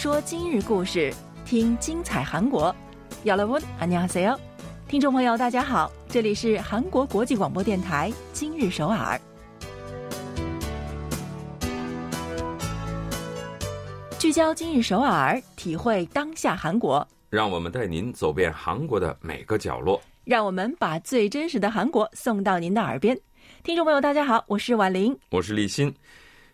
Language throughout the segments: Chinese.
说今日故事，听精彩韩国。여러분안녕하세요，听众朋友大家好，这里是韩国国际广播电台今日首尔。聚焦今日首尔，体会当下韩国。让我们带您走遍韩国的每个角落。让我们把最真实的韩国送到您的耳边。听众朋友，大家好，我是婉玲，我是立新。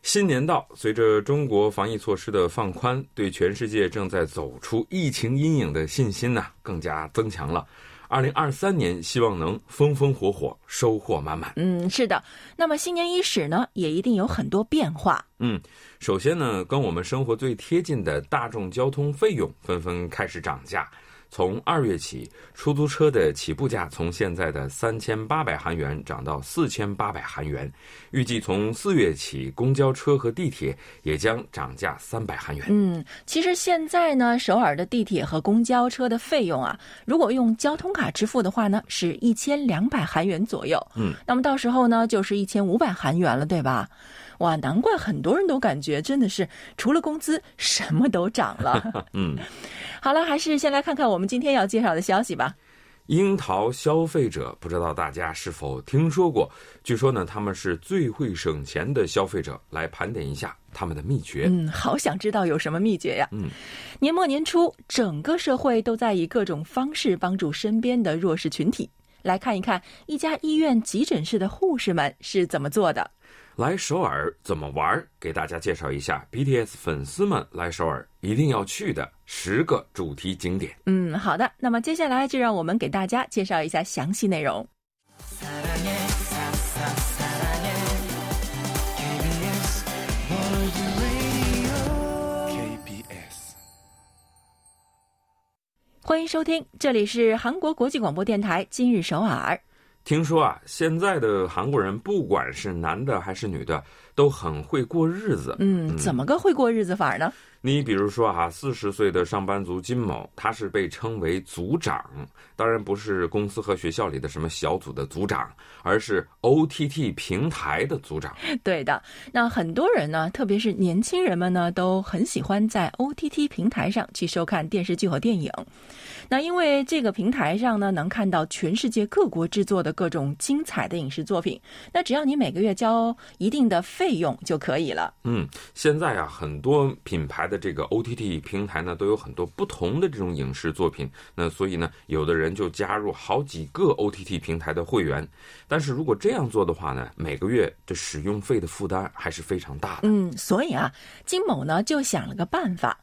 新年到，随着中国防疫措施的放宽，对全世界正在走出疫情阴影的信心呢，更加增强了。二零二三年，希望能风风火火，收获满满。嗯，是的。那么新年伊始呢，也一定有很多变化。嗯，首先呢，跟我们生活最贴近的大众交通费用纷纷开始涨价。从二月起，出租车的起步价从现在的三千八百韩元涨到四千八百韩元。预计从四月起，公交车和地铁也将涨价三百韩元。嗯，其实现在呢，首尔的地铁和公交车的费用啊，如果用交通卡支付的话呢，是一千两百韩元左右。嗯，那么到时候呢，就是一千五百韩元了，对吧？哇，难怪很多人都感觉真的是除了工资什么都涨了。嗯，好了，还是先来看看我们今天要介绍的消息吧。樱桃消费者，不知道大家是否听说过？据说呢，他们是最会省钱的消费者。来盘点一下他们的秘诀。嗯，好想知道有什么秘诀呀？嗯，年末年初，整个社会都在以各种方式帮助身边的弱势群体。来看一看一家医院急诊室的护士们是怎么做的。来首尔怎么玩？给大家介绍一下 BTS 粉丝们来首尔一定要去的十个主题景点。嗯，好的。那么接下来就让我们给大家介绍一下详细内容。欢迎收听，这里是韩国国际广播电台今日首尔。听说啊，现在的韩国人不管是男的还是女的，都很会过日子。嗯，怎么个会过日子法呢？你比如说啊，四十岁的上班族金某，他是被称为组长，当然不是公司和学校里的什么小组的组长，而是 OTT 平台的组长。对的，那很多人呢，特别是年轻人们呢，都很喜欢在 OTT 平台上去收看电视剧和电影。那因为这个平台上呢，能看到全世界各国制作的各种精彩的影视作品。那只要你每个月交一定的费用就可以了。嗯，现在啊，很多品牌的这个 OTT 平台呢，都有很多不同的这种影视作品。那所以呢，有的人就加入好几个 OTT 平台的会员。但是如果这样做的话呢，每个月的使用费的负担还是非常大的。嗯，所以啊，金某呢就想了个办法，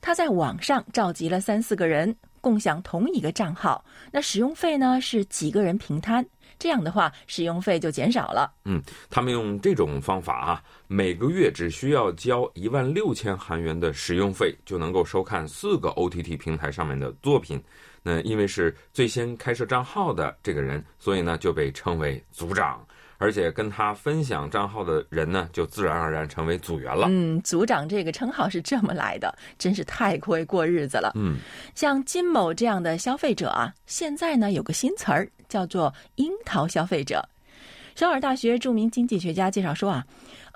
他在网上召集了三四个人。共享同一个账号，那使用费呢是几个人平摊，这样的话使用费就减少了。嗯，他们用这种方法啊，每个月只需要交一万六千韩元的使用费，就能够收看四个 OTT 平台上面的作品。那因为是最先开设账号的这个人，所以呢就被称为组长。而且跟他分享账号的人呢，就自然而然成为组员了。嗯，组长这个称号是这么来的，真是太会过日子了。嗯，像金某这样的消费者啊，现在呢有个新词儿叫做“樱桃消费者”。首尔大学著名经济学家介绍说啊，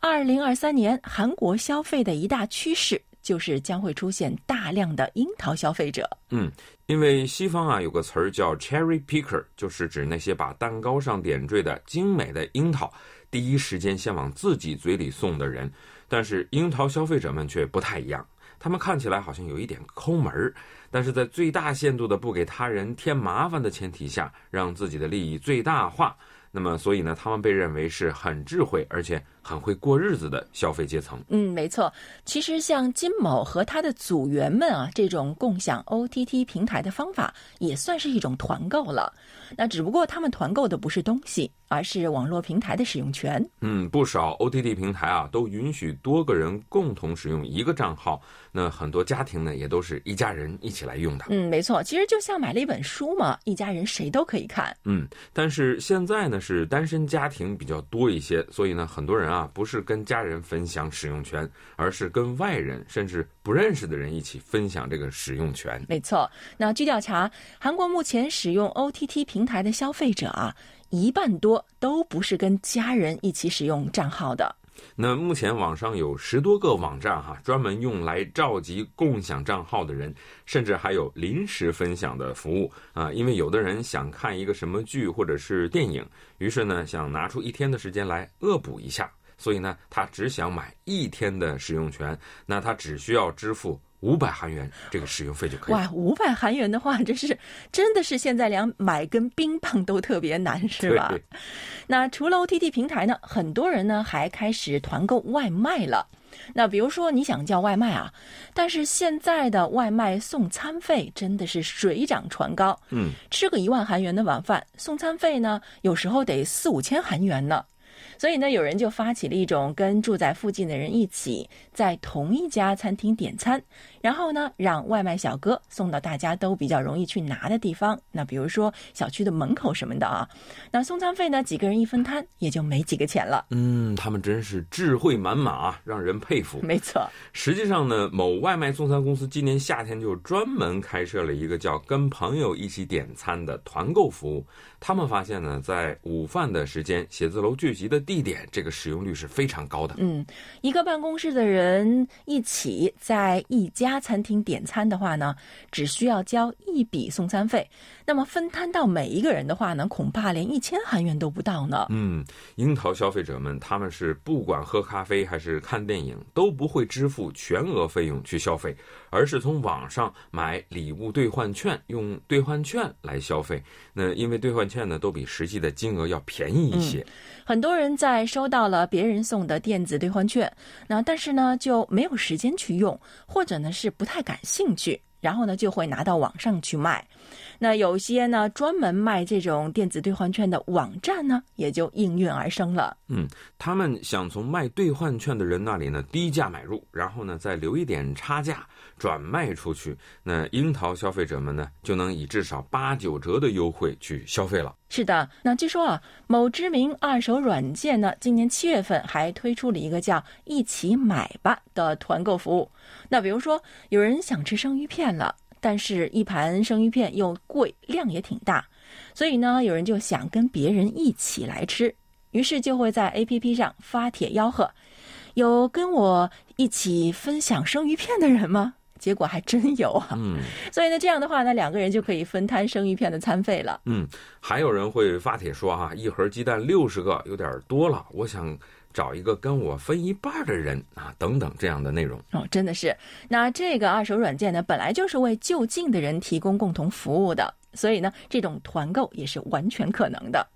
二零二三年韩国消费的一大趋势。就是将会出现大量的樱桃消费者。嗯，因为西方啊有个词儿叫 cherry picker，就是指那些把蛋糕上点缀的精美的樱桃第一时间先往自己嘴里送的人。但是樱桃消费者们却不太一样，他们看起来好像有一点抠门儿，但是在最大限度的不给他人添麻烦的前提下，让自己的利益最大化。那么，所以呢，他们被认为是很智慧而且很会过日子的消费阶层。嗯，没错。其实像金某和他的组员们啊，这种共享 OTT 平台的方法，也算是一种团购了。那只不过他们团购的不是东西，而是网络平台的使用权。嗯，不少 OTT 平台啊，都允许多个人共同使用一个账号。那很多家庭呢，也都是一家人一起来用的。嗯，没错。其实就像买了一本书嘛，一家人谁都可以看。嗯，但是现在呢？是单身家庭比较多一些，所以呢，很多人啊不是跟家人分享使用权，而是跟外人甚至不认识的人一起分享这个使用权。没错，那据调查，韩国目前使用 OTT 平台的消费者啊，一半多都不是跟家人一起使用账号的。那目前网上有十多个网站哈，专门用来召集共享账号的人，甚至还有临时分享的服务啊。因为有的人想看一个什么剧或者是电影，于是呢想拿出一天的时间来恶补一下，所以呢他只想买一天的使用权，那他只需要支付。五百韩元这个使用费就可以。哇，五百韩元的话，真是真的是现在连买根冰棒都特别难，是吧？那除了 OTT 平台呢，很多人呢还开始团购外卖了。那比如说你想叫外卖啊，但是现在的外卖送餐费真的是水涨船高。嗯，吃个一万韩元的晚饭，送餐费呢有时候得四五千韩元呢。所以呢，有人就发起了一种跟住在附近的人一起在同一家餐厅点餐，然后呢，让外卖小哥送到大家都比较容易去拿的地方。那比如说小区的门口什么的啊，那送餐费呢，几个人一分摊，也就没几个钱了。嗯，他们真是智慧满满啊，让人佩服。没错，实际上呢，某外卖送餐公司今年夏天就专门开设了一个叫“跟朋友一起点餐”的团购服务。他们发现呢，在午饭的时间，写字楼聚集的地点，这个使用率是非常高的。嗯，一个办公室的人一起在一家餐厅点餐的话呢，只需要交一笔送餐费。那么分摊到每一个人的话呢，恐怕连一千韩元都不到呢。嗯，樱桃消费者们他们是不管喝咖啡还是看电影，都不会支付全额费用去消费，而是从网上买礼物兑换券，用兑换券来消费。那因为兑换券呢，都比实际的金额要便宜一些。很多人在收到了别人送的电子兑换券，那但是呢就没有时间去用，或者呢是不太感兴趣。然后呢，就会拿到网上去卖。那有些呢，专门卖这种电子兑换券的网站呢，也就应运而生了。嗯，他们想从卖兑换券的人那里呢低价买入，然后呢再留一点差价转卖出去。那樱桃消费者们呢，就能以至少八九折的优惠去消费了。是的，那据说啊，某知名二手软件呢，今年七月份还推出了一个叫“一起买吧”的团购服务。那比如说，有人想吃生鱼片了，但是一盘生鱼片又贵，量也挺大，所以呢，有人就想跟别人一起来吃，于是就会在 APP 上发帖吆喝：“有跟我一起分享生鱼片的人吗？”结果还真有啊！嗯，所以呢，这样的话呢，两个人就可以分摊生鱼片的餐费了。嗯，还有人会发帖说：“哈，一盒鸡蛋六十个有点多了，我想。”找一个跟我分一半的人啊，等等这样的内容哦，真的是。那这个二手软件呢，本来就是为就近的人提供共同服务的，所以呢，这种团购也是完全可能的。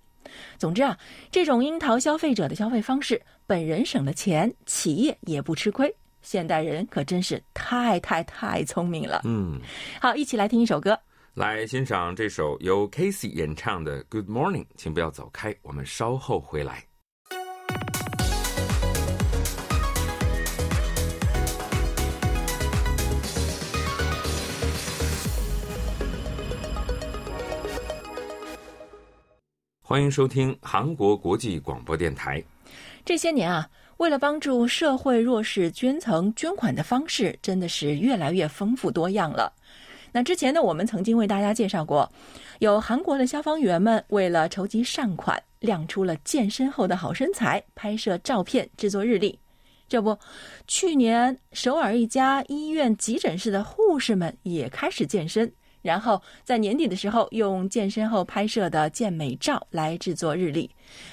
总之啊，这种樱桃消费者的消费方式，本人省了钱，企业也不吃亏。现代人可真是太太太聪明了。嗯，好，一起来听一首歌，来欣赏这首由 Casey 演唱的《Good Morning》。请不要走开，我们稍后回来。欢迎收听韩国国际广播电台。这些年啊，为了帮助社会弱势捐层，捐款的方式真的是越来越丰富多样了。那之前呢，我们曾经为大家介绍过，有韩国的消防员们为了筹集善款，亮出了健身后的好身材，拍摄照片，制作日历。这不，去年首尔一家医院急诊室的护士们也开始健身。然后在年底的时候，用健身后拍摄的健美照来制作日历，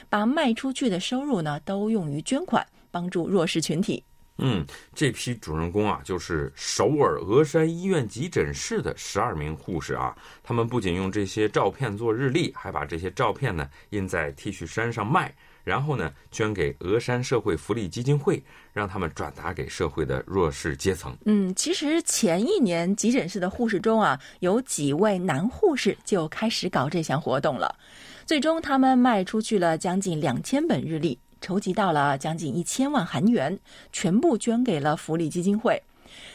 把卖出去的收入呢都用于捐款，帮助弱势群体。嗯，这批主人公啊，就是首尔峨山医院急诊室的十二名护士啊。他们不仅用这些照片做日历，还把这些照片呢印在 T 恤衫上卖。然后呢，捐给峨山社会福利基金会，让他们转达给社会的弱势阶层。嗯，其实前一年急诊室的护士中啊，有几位男护士就开始搞这项活动了。最终，他们卖出去了将近两千本日历，筹集到了将近一千万韩元，全部捐给了福利基金会。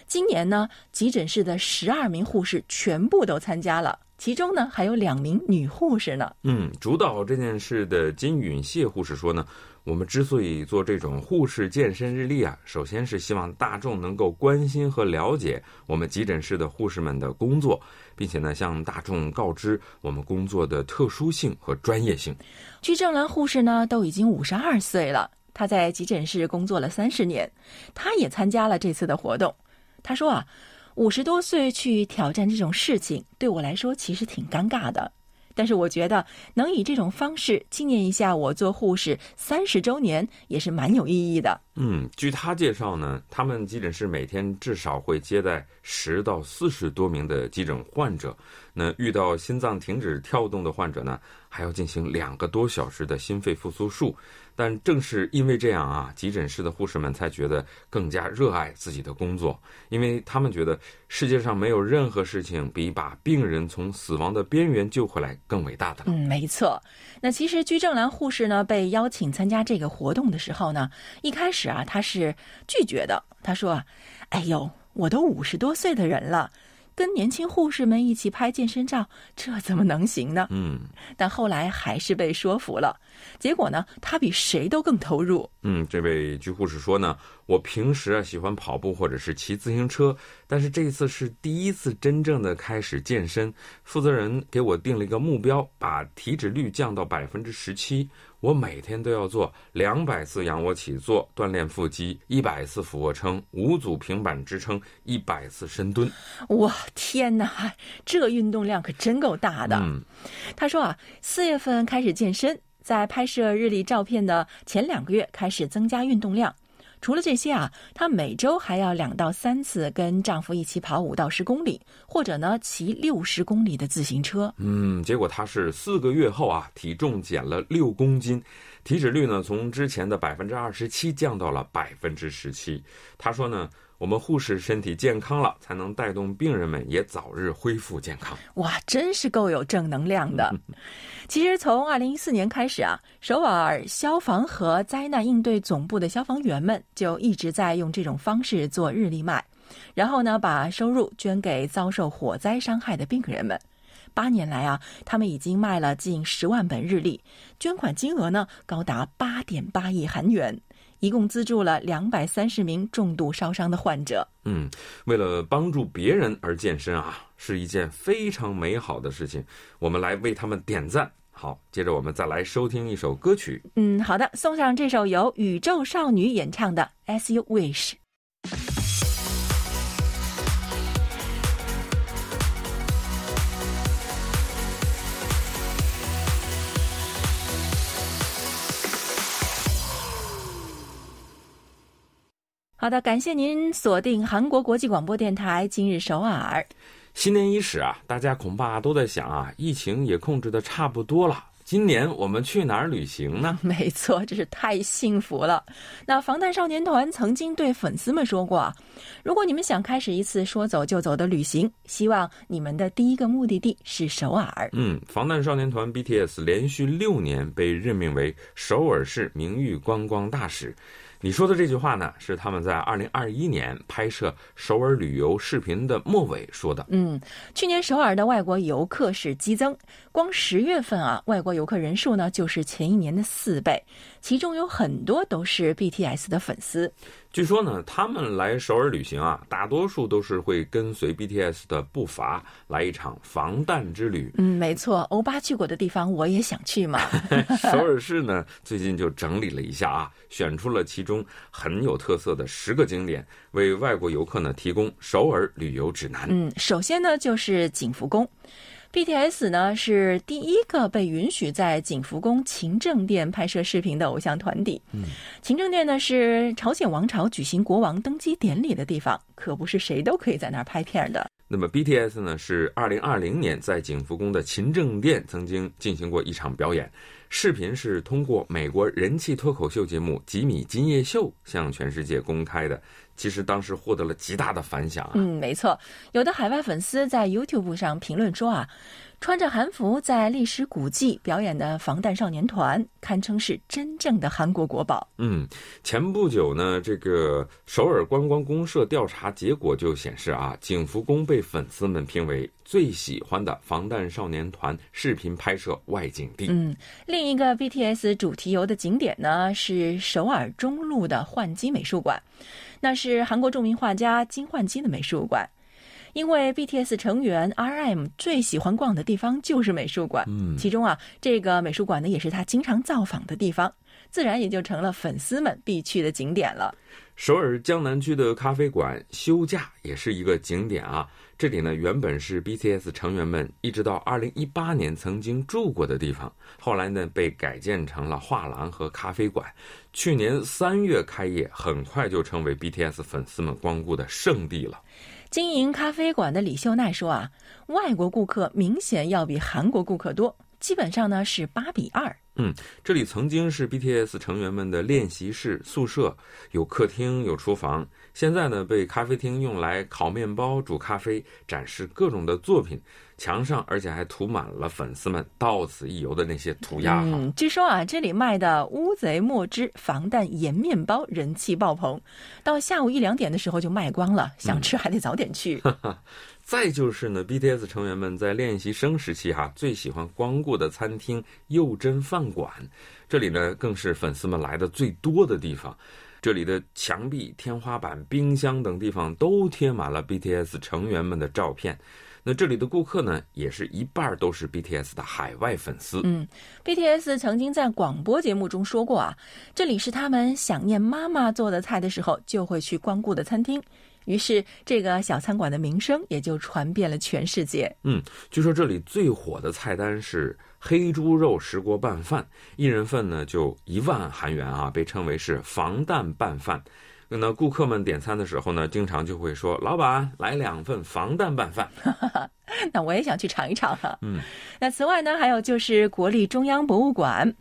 今年呢，急诊室的十二名护士全部都参加了。其中呢，还有两名女护士呢。嗯，主导这件事的金允谢护士说呢，我们之所以做这种护士健身日历啊，首先是希望大众能够关心和了解我们急诊室的护士们的工作，并且呢，向大众告知我们工作的特殊性和专业性。鞠正兰护士呢，都已经五十二岁了。她在急诊室工作了三十年，她也参加了这次的活动。他说啊，五十多岁去挑战这种事情，对我来说其实挺尴尬的。但是我觉得能以这种方式纪念一下我做护士三十周年，也是蛮有意义的。嗯，据他介绍呢，他们急诊室每天至少会接待十到四十多名的急诊患者。那遇到心脏停止跳动的患者呢，还要进行两个多小时的心肺复苏术。但正是因为这样啊，急诊室的护士们才觉得更加热爱自己的工作，因为他们觉得世界上没有任何事情比把病人从死亡的边缘救回来更伟大的。嗯，没错。那其实居正兰护士呢，被邀请参加这个活动的时候呢，一开始啊，她是拒绝的。她说：“哎呦，我都五十多岁的人了。”跟年轻护士们一起拍健身照，这怎么能行呢？嗯，但后来还是被说服了。结果呢，他比谁都更投入。嗯，这位居护士说呢，我平时啊喜欢跑步或者是骑自行车，但是这一次是第一次真正的开始健身。负责人给我定了一个目标，把体脂率降到百分之十七。我每天都要做两百次仰卧起坐锻炼腹肌，一百次俯卧撑，五组平板支撑，一百次深蹲。哇，天哪，这运动量可真够大的。嗯，他说啊，四月份开始健身，在拍摄日历照片的前两个月开始增加运动量。除了这些啊，她每周还要两到三次跟丈夫一起跑五到十公里，或者呢骑六十公里的自行车。嗯，结果她是四个月后啊，体重减了六公斤，体脂率呢从之前的百分之二十七降到了百分之十七。她说呢。我们护士身体健康了，才能带动病人们也早日恢复健康。哇，真是够有正能量的！其实从二零一四年开始啊，首尔消防和灾难应对总部的消防员们就一直在用这种方式做日历卖，然后呢，把收入捐给遭受火灾伤害的病人们。八年来啊，他们已经卖了近十万本日历，捐款金额呢高达八点八亿韩元。一共资助了两百三十名重度烧伤的患者。嗯，为了帮助别人而健身啊，是一件非常美好的事情。我们来为他们点赞。好，接着我们再来收听一首歌曲。嗯，好的，送上这首由宇宙少女演唱的《As You Wish》。好的，感谢您锁定韩国国际广播电台今日首尔。新年伊始啊，大家恐怕都在想啊，疫情也控制的差不多了，今年我们去哪儿旅行呢？没错，真是太幸福了。那防弹少年团曾经对粉丝们说过，如果你们想开始一次说走就走的旅行，希望你们的第一个目的地是首尔。嗯，防弹少年团 BTS 连续六年被任命为首尔市名誉观光大使。你说的这句话呢，是他们在二零二一年拍摄首尔旅游视频的末尾说的。嗯，去年首尔的外国游客是激增，光十月份啊，外国游客人数呢就是前一年的四倍，其中有很多都是 BTS 的粉丝。据说呢，他们来首尔旅行啊，大多数都是会跟随 BTS 的步伐来一场防弹之旅。嗯，没错，欧巴去过的地方，我也想去嘛。首尔市呢，最近就整理了一下啊，选出了其中很有特色的十个景点，为外国游客呢提供首尔旅游指南。嗯，首先呢就是景福宫。BTS 呢是第一个被允许在景福宫勤政殿拍摄视频的偶像团体。嗯，勤政殿呢是朝鲜王朝举行国王登基典礼的地方，可不是谁都可以在那儿拍片的。那么 BTS 呢是二零二零年在景福宫的勤政殿曾经进行过一场表演，视频是通过美国人气脱口秀节目《吉米金夜秀》向全世界公开的。其实当时获得了极大的反响啊！嗯，没错，有的海外粉丝在 YouTube 上评论说啊，穿着韩服在历史古迹表演的防弹少年团，堪称是真正的韩国国宝。嗯，前不久呢，这个首尔观光公社调查结果就显示啊，景福宫被粉丝们评为最喜欢的防弹少年团视频拍摄外景地。嗯，另一个 BTS 主题游的景点呢，是首尔中路的换机美术馆。那是韩国著名画家金焕基的美术馆。因为 BTS 成员 RM 最喜欢逛的地方就是美术馆，嗯其中啊，这个美术馆呢也是他经常造访的地方，自然也就成了粉丝们必去的景点了。首尔江南区的咖啡馆休假也是一个景点啊。这里呢原本是 BTS 成员们一直到2018年曾经住过的地方，后来呢被改建成了画廊和咖啡馆。去年三月开业，很快就成为 BTS 粉丝们光顾的圣地了。经营咖啡馆的李秀奈说啊，外国顾客明显要比韩国顾客多，基本上呢是八比二。这里曾经是 BTS 成员们的练习室、宿舍，有客厅、有厨房。现在呢，被咖啡厅用来烤面包、煮咖啡、展示各种的作品。墙上而且还涂满了粉丝们到此一游的那些涂鸦。嗯，据说啊，这里卖的乌贼墨汁防弹盐面包人气爆棚，到下午一两点的时候就卖光了，想吃还得早点去。再就是呢，BTS 成员们在练习生时期哈、最喜欢光顾的餐厅佑真饭馆，这里呢更是粉丝们来的最多的地方。这里的墙壁、天花板、冰箱等地方都贴满了 BTS 成员们的照片。那这里的顾客呢，也是一半都是 BTS 的海外粉丝。嗯，BTS 曾经在广播节目中说过啊，这里是他们想念妈妈做的菜的时候就会去光顾的餐厅。于是，这个小餐馆的名声也就传遍了全世界。嗯据说这里最火的菜单是黑猪肉石锅拌饭，一人份呢就一万韩元啊，被称为是防弹拌饭。那顾客们点餐的时候呢，经常就会说：“老板，来两份防弹拌饭。那我也想去尝一尝啊。嗯，那此外呢，还有就是国立中央博物馆，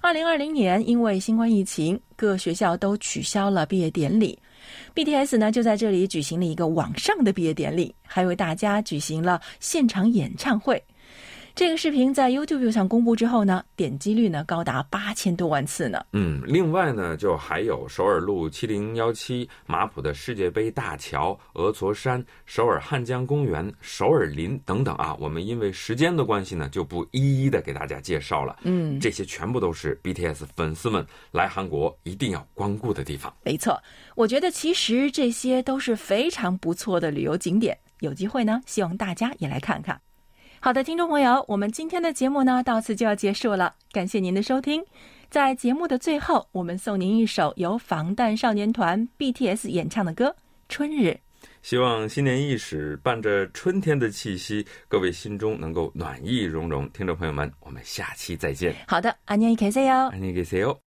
二零二零年因为新冠疫情，各学校都取消了毕业典礼。BTS 呢就在这里举行了一个网上的毕业典礼，还为大家举行了现场演唱会。这个视频在 YouTube 上公布之后呢，点击率呢高达八千多万次呢。嗯，另外呢，就还有首尔路七零幺七、马浦的世界杯大桥、鹅銮山、首尔汉江公园、首尔林等等啊。我们因为时间的关系呢，就不一一的给大家介绍了。嗯，这些全部都是 BTS 粉丝们来韩国一定要光顾的地方。没错，我觉得其实这些都是非常不错的旅游景点，有机会呢，希望大家也来看看。好的，听众朋友，我们今天的节目呢，到此就要结束了，感谢您的收听。在节目的最后，我们送您一首由防弹少年团 BTS 演唱的歌《春日》。希望新年伊始，伴着春天的气息，各位心中能够暖意融融。听众朋友们，我们下期再见。好的，안녕히계세요。 안녕히계세요。